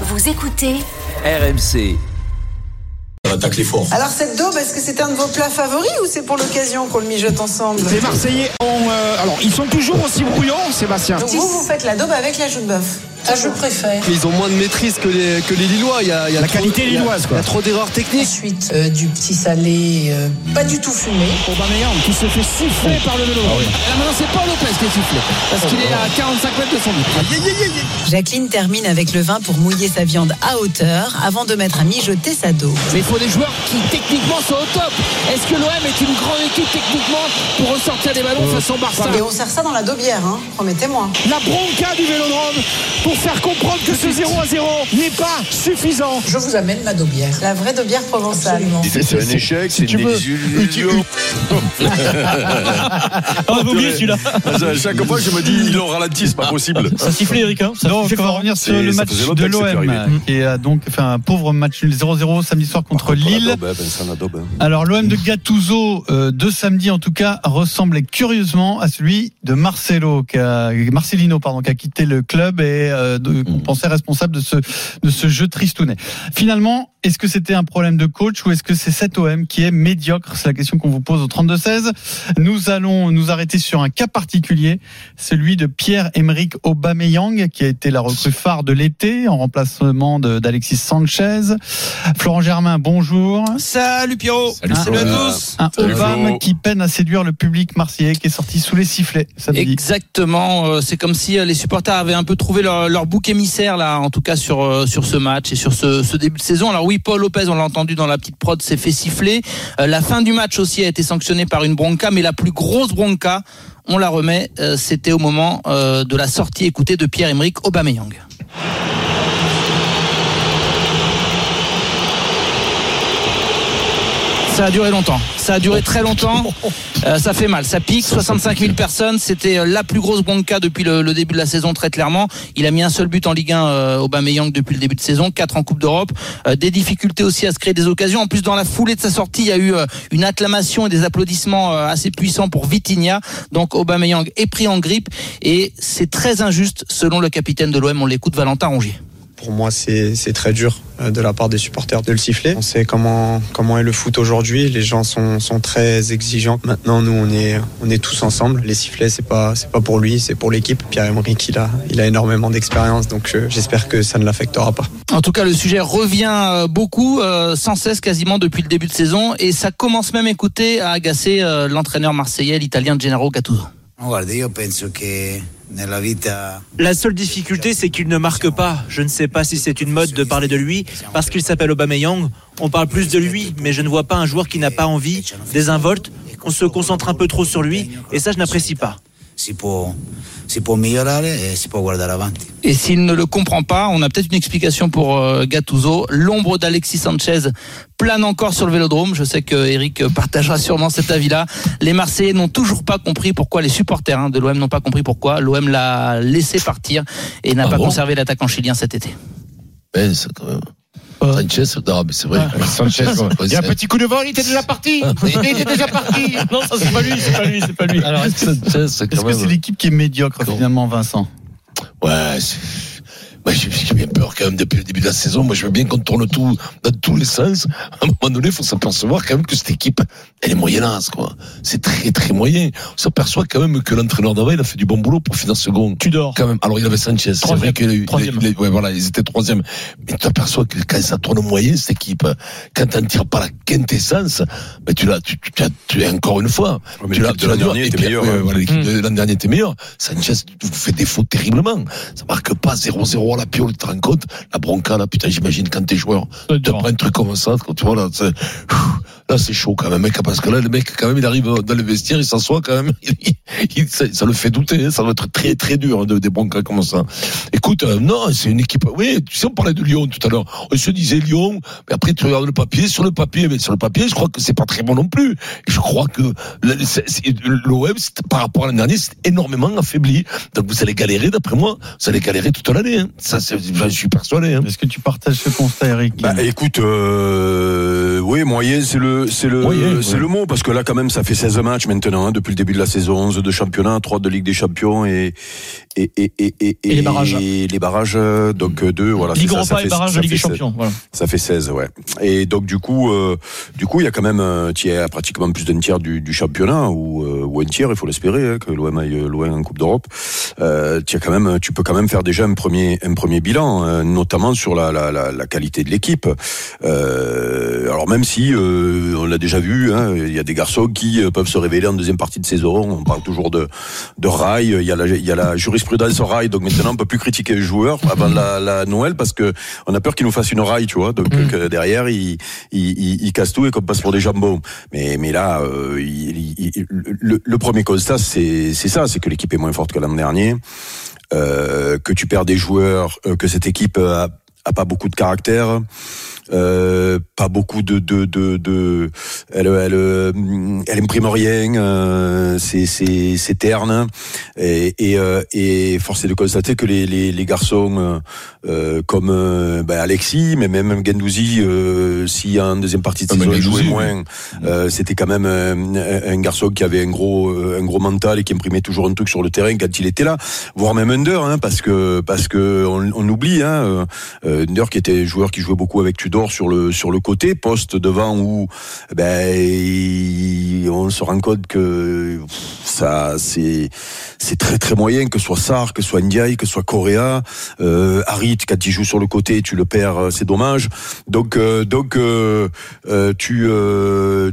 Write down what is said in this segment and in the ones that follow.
Vous écoutez RMC. attaque les forts. Alors cette daube, est-ce que c'est un de vos plats favoris ou c'est pour l'occasion qu'on le mijote ensemble? Les Marseillais ont. euh, alors, ils sont toujours aussi brouillants, Sébastien. Donc vous, vous faites la daube avec la joue de bœuf Ah, je préfère. Ils ont moins de maîtrise que les, que les Lillois. Il y a, il y a La trop- qualité il y a- lilloise, quoi. Il y a trop d'erreurs techniques. Ensuite, euh, du petit salé, euh, pas du tout fumé. Aubameyang qui se fait siffler par le vélo. Là maintenant c'est Paul Lopez qui est sifflé parce qu'il est à 45 mètres de son but. Jacqueline termine avec le vin pour mouiller sa viande à hauteur avant de mettre à mijoter sa daube. Mais il faut des joueurs qui techniquement sont au top. Est-ce que l'OM est une grande équipe techniquement pour ressortir des ballons face au Barça Et on sert ça dans la daubière, hein, promettez-moi. La bronca du vélodrome pour faire comprendre que ce 0 à 0 n'est pas suffisant. Je vous amène ma daubière. La vraie daubière provençale. C'est un échec, c'est tu une désillusion. On va oublier celui-là. À Chaque fois, je me dis, ils l'ont ralenti, c'est pas possible. Ça sifflait Eric. Hein ça Donc, on va fort. revenir sur le match de l'OM, qui a donc fait un pauvre match nul 0-0 samedi soir contre Lille. Vincent Ladobe, hein. Alors, l'OM de Gattuso euh, de samedi, en tout cas, ressemblait curieusement à celui de Marcelo, qui a, Marcelino, pardon, qui a quitté le club et euh, de- qu'on pensait responsable de ce, de ce jeu tristounet. Finalement, est-ce que c'était un problème de coach ou est-ce que c'est cet OM qui est médiocre? C'est la question qu'on vous pose au 32-16. Nous allons nous arrêter sur un cas particulier, celui de Pierre-Emerick Aubameyang, qui a été la recrue phare de l'été en remplacement de- d'Alexis Sanchez. Florent Germain, bonjour. Salut Pierrot. Salut, Salut à tous. Un Salut, Obama qui peine à séduire le public marseillais qui est sorti sous les sifflets samedi. Exactement, euh, c'est comme si euh, les supporters avaient un peu trouvé leur, leur bouc émissaire là, en tout cas sur euh, ce match et sur ce, début de saison. Alors oui, Paul Lopez, on l'a entendu dans la petite prod, s'est fait siffler. Euh, la fin du match aussi a été sanctionnée par une bronca, mais la plus grosse bronca, on la remet, euh, c'était au moment de la sortie écoutée de Pierre-Emerick Aubameyang. Ça a duré longtemps. Ça a duré très longtemps. Euh, ça fait mal. Ça pique. 65 000 personnes. C'était euh, la plus grosse bronca depuis le, le début de la saison, très clairement. Il a mis un seul but en Ligue 1, euh, Aubameyang, depuis le début de saison. Quatre en Coupe d'Europe. Euh, des difficultés aussi à se créer des occasions. En plus, dans la foulée de sa sortie, il y a eu euh, une acclamation et des applaudissements euh, assez puissants pour Vitinha. Donc, Aubameyang est pris en grippe. Et c'est très injuste, selon le capitaine de l'OM. On l'écoute, Valentin Rongier. Pour moi, c'est très dur euh, de la part des supporters de le siffler. On sait comment, comment est le foot aujourd'hui. Les gens sont, sont très exigeants. Maintenant, nous, on est, on est tous ensemble. Les sifflets, c'est pas, c'est pas pour lui, c'est pour l'équipe. Pierre-Emerick, il a, il a énormément d'expérience, donc euh, j'espère que ça ne l'affectera pas. En tout cas, le sujet revient euh, beaucoup, euh, sans cesse quasiment depuis le début de saison, et ça commence même, écoutez, à agacer euh, l'entraîneur marseillais, l'italien Gennaro Gattuso. La seule difficulté, c'est qu'il ne marque pas. Je ne sais pas si c'est une mode de parler de lui parce qu'il s'appelle Aubameyang. On parle plus de lui, mais je ne vois pas un joueur qui n'a pas envie, désinvolte. On se concentre un peu trop sur lui et ça, je n'apprécie pas. Et s'il ne le comprend pas, on a peut-être une explication pour euh, Gattuso. L'ombre d'Alexis Sanchez plane encore sur le vélodrome. Je sais que Eric partagera sûrement cet avis-là. Les Marseillais n'ont toujours pas compris pourquoi les supporters hein, de l'OM n'ont pas compris pourquoi l'OM l'a laissé partir et n'a Ah pas bon conservé l'attaquant chilien cet été. Ben, c'est quand même. Sanchez, non, mais c'est vrai. Sanchez, il y a un petit coup de vol, il était déjà parti. Il était déjà parti. Non, ça c'est pas lui, c'est pas lui, c'est pas lui. Alors, est-ce que Sanchez, c'est l'équipe qui est médiocre finalement, Vincent? Ouais, c'est- Moi, j'ai bien peur quand même depuis le début de la saison. Moi, je veux bien qu'on tourne tout dans tous les sens. À un moment donné, il faut s'apercevoir quand même que cette équipe, elle est moyennasse, quoi. C'est très, très moyen. On s'aperçoit quand même que l'entraîneur d'avant, il a fait du bon boulot pour finir second. Tudor. Quand même. Alors, il avait Sanchez. C'est vrai qu'il a eu, Troisième. ouais, voilà, ils étaient troisième. Mais tu t'aperçois que quand ça tourne moyen, cette équipe, quand t'en tires pas la quintessence, ben, tu l'as, tu, tu, tu tu encore une fois. tu l'as, tu l'an dernier était puis, meilleure, ouais, hein. voilà, l'équipe Mm. de l'an dernier était meilleure. Sanchez vous fait défaut terriblement. Ça marque pas 0-0 la piole, tu te rends compte? La bronca, là, putain, j'imagine quand t'es joueur, tu prends un truc comme ça, quand tu vois, là, c'est, là, c'est chaud quand même, mec, parce que là, le mec, quand même, il arrive dans le vestiaire, il s'assoit quand même, il- il- ça, ça le fait douter, hein. ça va être très, très dur, hein, de, des broncas comme ça. Écoute, euh, non, c'est une équipe, oui, tu sais, on parlait de Lyon tout à l'heure. On se disait Lyon, mais après, tu regardes le papier, sur le papier, mais sur le papier, je crois que c'est pas très bon non plus. Et je crois que l'OM, par rapport à l'année dernière, c'est énormément affaibli. Donc vous allez galérer, d'après moi, vous allez galérer toute l'année. Hein. Ça, c'est- j'en suis suis persuadé. Hein. Est-ce que tu partages ce constat, Eric Bah, écoute, euh, oui, moyen, c'est le, c'est le, c'est le mot, parce que là, quand même, ça fait 16 matchs maintenant, hein, depuis le début de la saison, 11 de championnat, 3 de Ligue des Champions et, et, et, et, et, Et les barrages. et les barrages, donc euh, deux, voilà. Ligue Europa et fait- barrage ça de Ligue des 16. Champions. Voilà. Ça fait 16, ouais. Et donc du coup, euh, du coup, il y a quand même un tiers, pratiquement plus d'un tiers du, du championnat ou, euh, ou un tiers, il faut l'espérer, hein, que l'OM aille loin en Coupe d'Europe. Euh, tu quand même, tu peux quand même faire déjà un premier, un premier bilan, euh, notamment sur la, la, la, la qualité de l'équipe. Euh, alors même si euh, on l'a déjà vu, hein, il y a des garçons qui euh, peuvent se révéler en deuxième partie de saison. On parle toujours de, de rail. Il y a la, il y a la jurisprudence rail, donc maintenant on peut plus critiquer les joueurs avant la, la Noël parce que on a peur qu'ils nous fassent une rail, tu vois. Donc Mm. que derrière ils, ils, ils, ils cassent tout et qu'on passe pour des jambons. Mais mais là, euh, il- il- il- le, le premier constat c'est ça, c'est que l'équipe est moins forte que l'an dernier, que tu perds des joueurs, euh, que cette équipe a, a pas beaucoup de caractère. Euh, pas beaucoup de de de, de elle elle euh, elle imprime rien euh, c'est c'est c'est terne. Et et, euh, et force est de constater que les les, les garçons euh, comme ben, Alexis mais même Gendouzi euh, si en deuxième partie de Ah, saison il jouait moins. Euh, c'était quand même euh, un garçon qui avait un gros un gros mental et qui imprimait toujours un truc sur le terrain quand il était là. Voire même Under hein, parce que parce que on, on oublie hein, Under qui était joueur qui jouait beaucoup avec Tudor sur le sur le côté poste devant où ben on se rend compte que ça c'est c'est très très moyen que ce soit Sarr que ce soit Ndiaye que ce soit Correa. Euh, Harit quand il joue sur le côté tu le perds euh, c'est dommage. Donc euh, donc euh, euh, tu euh,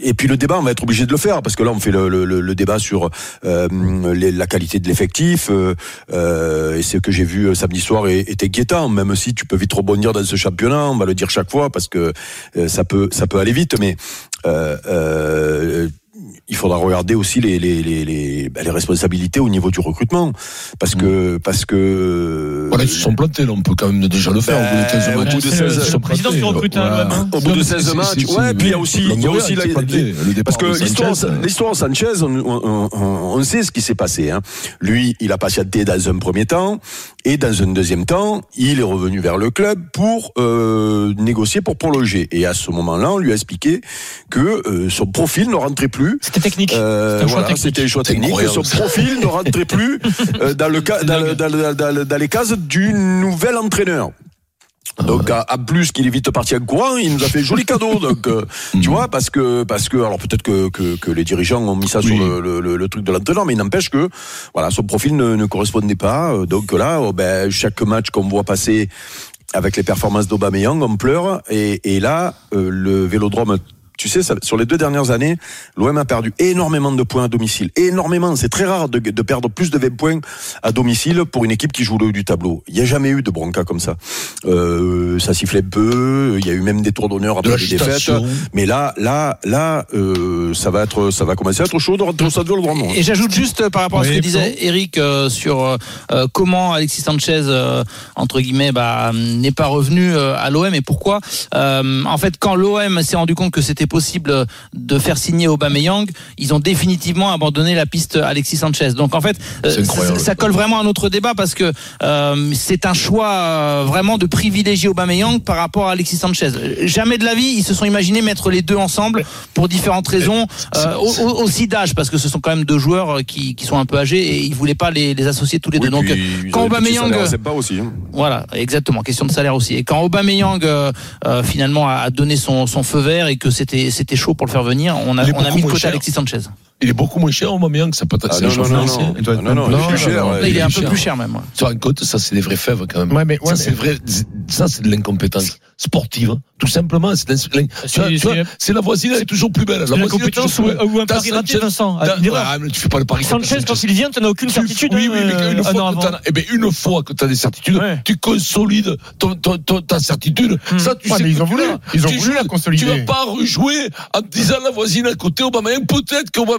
et puis le débat, on va être obligé de le faire parce que là, on fait le, le, le- débat sur euh, la qualité de l'effectif. euh, euh, et ce que j'ai vu euh, samedi soir est- était inquiétant. Même si tu peux vite rebondir dans ce championnat, on va le dire chaque fois parce que euh, ça peut ça peut aller vite. Mais il faudra regarder aussi les les, les, les, ben, les responsabilités au niveau du recrutement parce que parce que Voilà, ils se sont plantés, là. On peut quand même déjà le faire. au bout de 15 Ben, matchs. au bout de Ils se 16, sont qui recrute, hein, Voilà. hein. au bout de Non, mais 16 c'est- matchs, ouais, puis il y a aussi, il y a aussi la- planté. Parce que Sanchez, l'histoire Sanchez, on, on, on, on sait ce qui s'est passé. Hein. Lui, il a patienté dans un premier temps, et dans un deuxième temps, il est revenu vers le club pour euh, négocier pour prolonger. Et à ce moment-là, on lui a expliqué que euh, son profil ne rentrait plus. C'était technique. Euh, C'était un choix voilà, technique. c'était un choix C'est technique. incroyable, Son profil ne rentrait plus euh, dans, le cas, dans, le- dans, le- dans le- dans les cases du nouvel entraîneur. Donc à, à plus qu'il est vite parti en courant, il nous a fait joli cadeau. Donc euh, tu vois parce que parce que alors peut-être que, que que les dirigeants ont mis ça sur Oui. le, le- le truc de l'entraîneur, mais il n'empêche que voilà son profil ne, ne correspondait pas. Euh, Donc là, oh, ben chaque match qu'on voit passer avec les performances d'Aubameyang, on pleure. Et, et là, euh, le Vélodrome. Tu sais, ça- sur les deux dernières années, l'OM a perdu énormément de points à domicile. Énormément. C'est très rare de, de perdre plus de 20 points à domicile pour une équipe qui joue le haut du tableau. Il n'y a jamais eu de bronca comme ça. Euh, ça sifflait peu. Il y a eu même des tours d'honneur De après les défaites. l'agitation. Mais là, là, là, euh, ça va être, ça va commencer à être chaud de au stade Vélodrome. Et j'ajoute juste euh, par rapport à ce Oui, que disait Eric euh, sur euh, euh, comment Alexis Sanchez euh, entre guillemets bah, n'est pas revenu euh, à l'OM et pourquoi. Euh, en fait, quand l'OM s'est rendu compte que c'était possible de faire signer Aubameyang, ils ont définitivement abandonné la piste Alexis Sanchez. Donc en fait, euh, ça, ça colle vraiment à notre débat parce que euh, c'est un choix euh, vraiment de privilégier Aubameyang par rapport à Alexis Sanchez. Jamais de la vie, ils se sont imaginés mettre les deux ensemble pour différentes raisons, euh, au- au- aussi d'âge parce que ce sont quand même deux joueurs qui, qui sont un peu âgés et ils voulaient pas les, les associer tous les deux. Donc quand Aubameyang c'est pas aussi. hein. voilà, exactement, question de salaire aussi. Et quand Aubameyang finalement a donné son, son feu vert et que c'était c'était chaud pour le faire venir, on a, on a mis de côté. Alexis Sanchez. Il est beaucoup moins cher, Aubameyang, ça peut être. Ah, non, un non, non, financier. non. Il doit être Non, non, même il est plus cher. il est un peu plus cher même. ouais. Tu te rends compte, ça, c'est des vraies fèves, quand même. Ouais, mais, ouais, ça, c'est mais- vrai, ça, c'est de l'incompétence sportive. hein. Tout simplement, c'est vois, C'est- la voisine, elle est toujours plus belle. La C'est une voisine est toujours compétence ou, plus belle. ou un pari raté, Vincent. Ah, mais tu fais pas le pari. Sanchez, quand il vient, tu n'as aucune Tu- certitude. Oui, oui, mais hein, une euh, fois, un que eh ben, une fois que tu as des certitudes, tu consolides ta certitude. Hmm. Ça, tu sais mais que ils ont tu voulu. Ils ont la consolider. Tu vas pas rejouer en te disant la voisine à côté, Aubameyang, peut-être que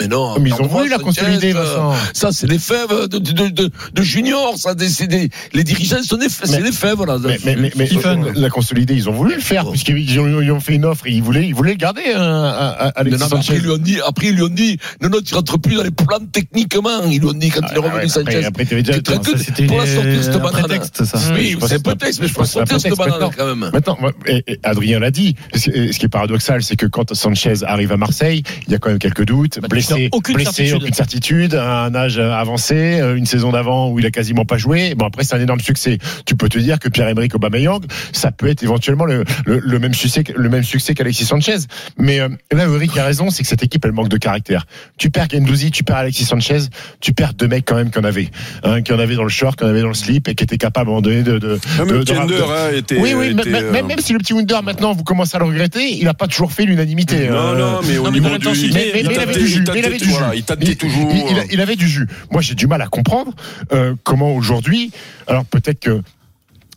Mais non. Mais ils ont voulu la consolider, euh, Vincent. Ça, c'est les fèves de, de, de, de juniors. Ça, des- des- les dirigeants c'est des fèves, là. Mais, mais, mais, mais Stephen. euh, la consolider, ils ont voulu le faire, puisqu'ils ont, ils ont fait une offre et ils voulaient, ils voulaient le garder, hein, à, à, Alexis non, après, ils lui ont dit, après, ils lui ont dit, non, non, tu rentres plus dans les plans techniquement. Ils lui ont dit quand il est Ah, revenu ouais, Sanchez. après, après, déjà, Que- que- Ça, pour la cette un banane. prétexte, ça. Oui, c'est un- peut-être, mais je pense sortir cette prétexte banane maintenant. quand même. Maintenant, Adrien l'a dit. Ce ce qui est paradoxal, c'est que quand Sanchez arrive à Marseille, il y a quand même quelques doutes. Blessé, aucune blessé, certitude. aucune certitude, un âge avancé, euh, une saison d'avant où il a quasiment pas joué. Bon, après, c'est un énorme succès. Tu peux te dire que Pierre-Emerick Aubameyang, ça peut être éventuellement le, le, le même succès, le même succès qu'Alexis Sanchez. Mais euh, là, Eric a raison, c'est que cette équipe, elle manque de caractère. Tu perds Gendouzi, tu perds Alexis Sanchez, tu perds deux mecs quand même qu'on avait, hein, qu'on avait dans le short, qu'on avait dans le slip et qui étaient capables à un moment donné de. de, Même de- le de- de- hein, était. oui, oui, était, même, euh, même, même si le petit Wunder maintenant vous commencez à le regretter, il n'a pas toujours fait l'unanimité. Non, euh, non, mais au non, mais niveau du. l'intensité, mais, mais- il mais il avait tâtait- du jus. Il du voilà, toujours. avait du jus. Moi, j'ai du mal à comprendre euh, comment aujourd'hui. Alors peut-être que.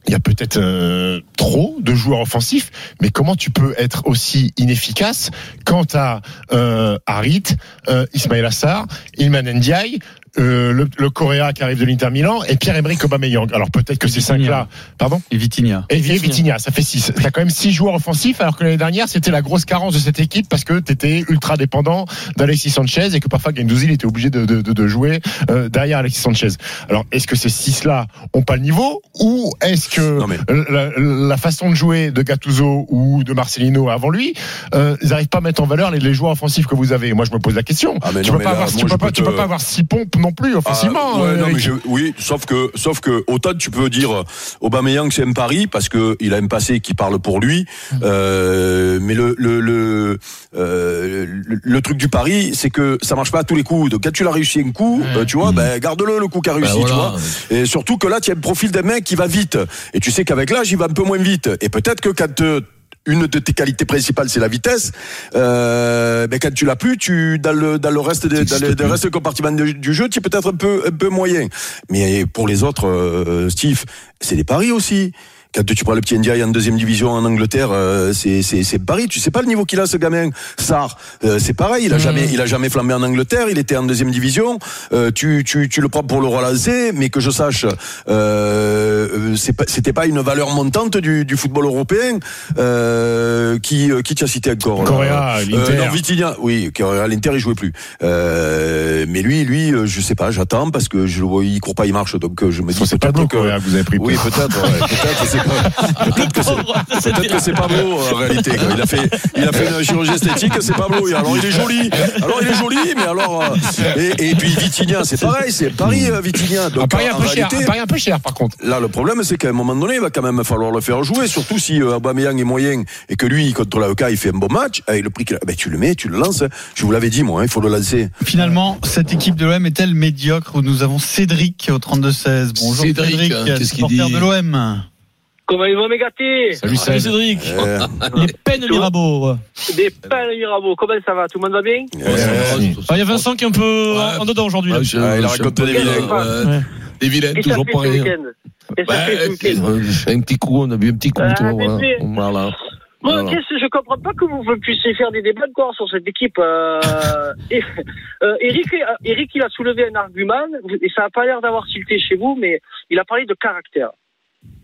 Il y a peut-être euh, trop de joueurs offensifs, mais comment tu peux être aussi inefficace quant à euh, Harit, euh, Ismail Assar, Ilman Ndiaye, euh, le, le Coréa qui arrive de l'Inter Milan et Pierre-Emerick Aubameyang. Alors peut-être que ces cinq-là, pardon Et Vitinha. et, et Vitinha, ça fait 6. T'as quand même 6 joueurs offensifs, alors que l'année dernière, c'était la grosse carence de cette équipe parce que t'étais ultra dépendant d'Alexis Sanchez et que parfois Gendouzi il était obligé de, de, de, de jouer euh, derrière Alexis Sanchez. Alors, est-ce que ces 6-là ont pas le niveau ou est-ce que Non, mais- la, la façon de jouer de Gattuso ou de Marcelino avant lui, euh, ils n'arrivent pas à mettre en valeur les, les joueurs offensifs que vous avez? Moi, je me pose la question. Ah, mais tu non, peux pas là, avoir, moi, tu je peux pas, tu peux pas avoir 6 pompes non plus offensivement. Ah, ouais, euh, non, mais Eric. je- oui, sauf que, sauf que, autant tu peux dire Aubameyang c'est un pari parce que il a un passé qui parle pour lui, euh, mais le le le, euh, le le truc du pari, c'est que ça marche pas à tous les coups. Donc quand tu l'as réussi un coup, euh, tu vois, ben garde-le le coup qui a réussi, Ben tu vois. Et surtout que là, tu as le profil d'un mec qui va vite, et tu sais qu'avec l'âge, il va un peu moins vite. Et peut-être que quand euh, une de tes qualités principales, c'est la vitesse. Euh, ben quand tu l'as plus, tu dans le dans le reste des, dans le, reste du compartiment du, du jeu, tu es peut-être un peu un peu moyen. Mais pour les autres, euh, Steve, c'est des paris aussi. Quand tu prends le petit Ndiaye en deuxième division en Angleterre, euh, c'est c'est c'est Paris. Tu sais pas le niveau qu'il a ce gamin. Sar, euh, c'est pareil. Il a jamais il a jamais flambé en Angleterre. Il était en deuxième division. Euh, tu tu tu le prends pour le relancer, mais que je sache, euh, pas c'était pas une valeur montante du du football européen. Euh, qui qui t'as cité encore Correa, l'Inter. Euh, non, oui, Correa, l'Inter il jouait plus. Euh, mais lui lui, euh, je sais pas, j'attends parce que je le vois, il court pas, il marche, donc euh, je me dis que vous avez pris. oui, peut-être. ouais, peut-être, pas, peut-être que c'est, que pas beau en réalité. quoi. Il a fait, il a fait une chirurgie esthétique, c'est pas beau. Alors il est joli. Alors il est joli, mais alors euh, et, et puis Vitinha, c'est pareil, c'est Paris euh, Vitinha. Un Donc pari un peu cher, réalité, un peu cher par contre. Là, le problème, c'est qu'à un moment donné, il va quand même falloir le faire jouer, surtout si euh, Aubameyang est moyen et que lui, contre l'AEK, il fait un bon match, avec le prix qu'il a, ben, tu le mets, tu le lances. Je vous l'avais dit, moi, hein, il faut le lancer. Finalement, cette équipe de l'OM est-elle médiocre où nous avons Cédric au 32-16 Bonjour Cédric, Cédric, hein, qu'est-ce qu'il supporter dit de l'OM. Comment ils vont me gâter Salut Salut Céd. Cédric. Euh, Les peines Mirabeau. Des peines Mirabeau, comment ça va? Tout le monde va bien? Euh, Ah, Il y a Vincent qui est un peu Ouais. en dedans aujourd'hui. Ah, il a raconté des vilains. Des vilains, toujours Ouais, euh, un petit coup, on a vu un petit coup, Ah, mais voilà. Voilà. Moi, Voilà. qu'est-ce que je comprends pas que vous puissiez faire des débats encore sur cette équipe. Euh, et, euh, Eric, Eric, il a soulevé un argument et ça n'a pas l'air d'avoir tilté chez vous, mais il a parlé de caractère.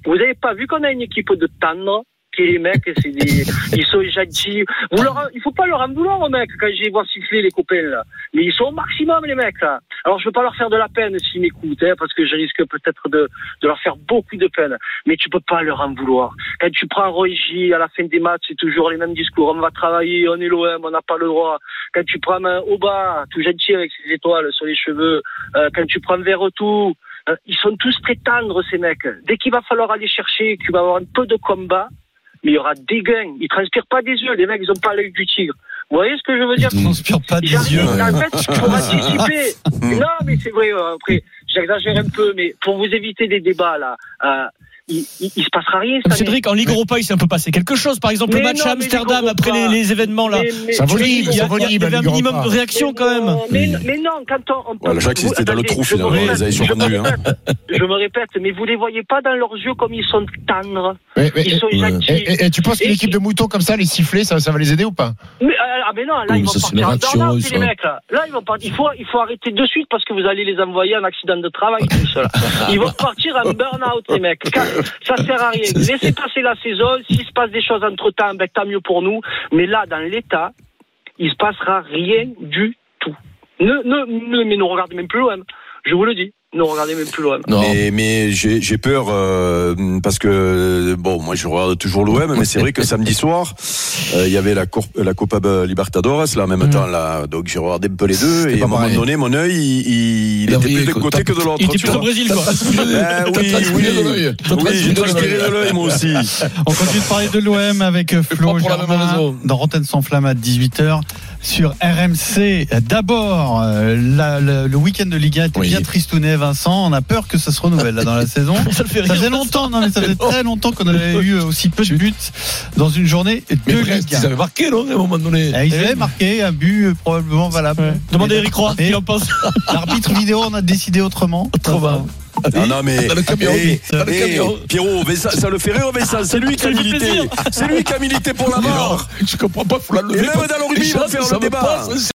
Vous n'avez pas vu qu'on a une équipe de tendre qui est les mecs, c'est des, ils sont gentils. Vous leur, il faut pas leur en vouloir aux mecs quand je les vois siffler les copains là. Mais ils sont au maximum les mecs là. Alors je veux pas leur faire de la peine s'ils m'écoutent, hein, parce que je risque peut-être de, de leur faire beaucoup de peine. Mais tu peux pas leur en vouloir. Quand tu prends Roy à la fin des matchs, c'est toujours les mêmes discours. On va travailler, on est l'OM, on n'a pas le droit. Quand tu prends un Oba, tout gentil avec ses étoiles sur les cheveux, euh, quand tu prends Verretou, euh, ils sont tous très tendres ces mecs. Dès qu'il va falloir aller chercher, tu vas avoir un peu de combat, mais il y aura des gains. Ils transpirent pas des yeux. Les mecs, ils ont pas l'œil du tigre. Vous voyez ce que je veux dire Il transpire pas des yeux. En fait, pour anticiper. Non, mais c'est vrai. euh, Après, j'exagère un peu, mais pour vous éviter des débats là, euh, il, il, il se passera rien. cette année. Cédric, en Ligue Europa, il s'est un peu passé quelque chose. Par exemple, Mais le match non, à Amsterdam Ligue après les, événements là. Mais- mais- Ça ça il y avait un minimum Europa. de réaction quand même. Mais, mais non, quand on. on Ouais, le Jacques, c'était dans le trou, je me finalement, répète, ils avaient survendu, hein. Je me répète, mais vous les voyez pas dans leurs yeux comme ils sont tendres. Mais- mais- Ils sont et, gentils. et- et tu penses qu'une équipe de moutons comme ça, les sifflets, ça, ça va les aider ou pas? Mais, euh, ah mais non, là Oui, ils vont partir en burn-out, les mecs. Là, là ils vont partir. Il faut, il faut arrêter de suite parce que vous allez les envoyer en accident de travail tout. Ils vont partir en burn-out les mecs. Car Ça sert à rien. Laissez passer la saison. S'il se passe des choses entre temps, ben tant mieux pour nous. Mais là, dans l'état, il se passera rien du tout. Ne, ne, ne mais ne regardez même plus l'OM. Je vous le dis. Ne regardez même plus l'OM. Mais, mais j'ai peur euh, parce que bon, moi je regarde toujours l'OM, mais c'est vrai que samedi soir euh, il y avait la, la Copa Libertadores là en même temps là, donc j'ai regardé un peu les deux et à un moment donné mon œil il, il Il a était plus d'un quoi. côté que de l'autre. Il était tu plus au vois. Brésil, quoi. Ben oui, oui, de oui, j'ai transpiré de l'œil. de moi aussi. On continue de parler de l'OM avec Flo Germain dans Rotten sans flamme à 18h sur RMC. D'abord, euh, la- la- le week-end de Ligue 1 était Oui. bien tristouné, Vincent. On a peur que ça se renouvelle là dans la saison. ça, faisait longtemps, non mais ça faisait très longtemps qu'on avait eu aussi peu de buts dans une journée Mais de Brest, Ligue 1. ils avaient marqué, non, à un moment donné. Eh, Ils avaient marqué un but euh, probablement valable. Demandez à Eric Roy, Mais il en pense. L'arbitre vidéo, on a décidé autrement. Autrement. Ah non mais Dans le camion, Eh, dans le eh, camion. Pierrot, mais ça, ça le fait rire, mais ça, c'est lui qui a milité. C'est lui qui a milité pour la Mais non, mort. Je comprends pas, faut la lever. Et même dans le rugby, Déjà, faire le débat.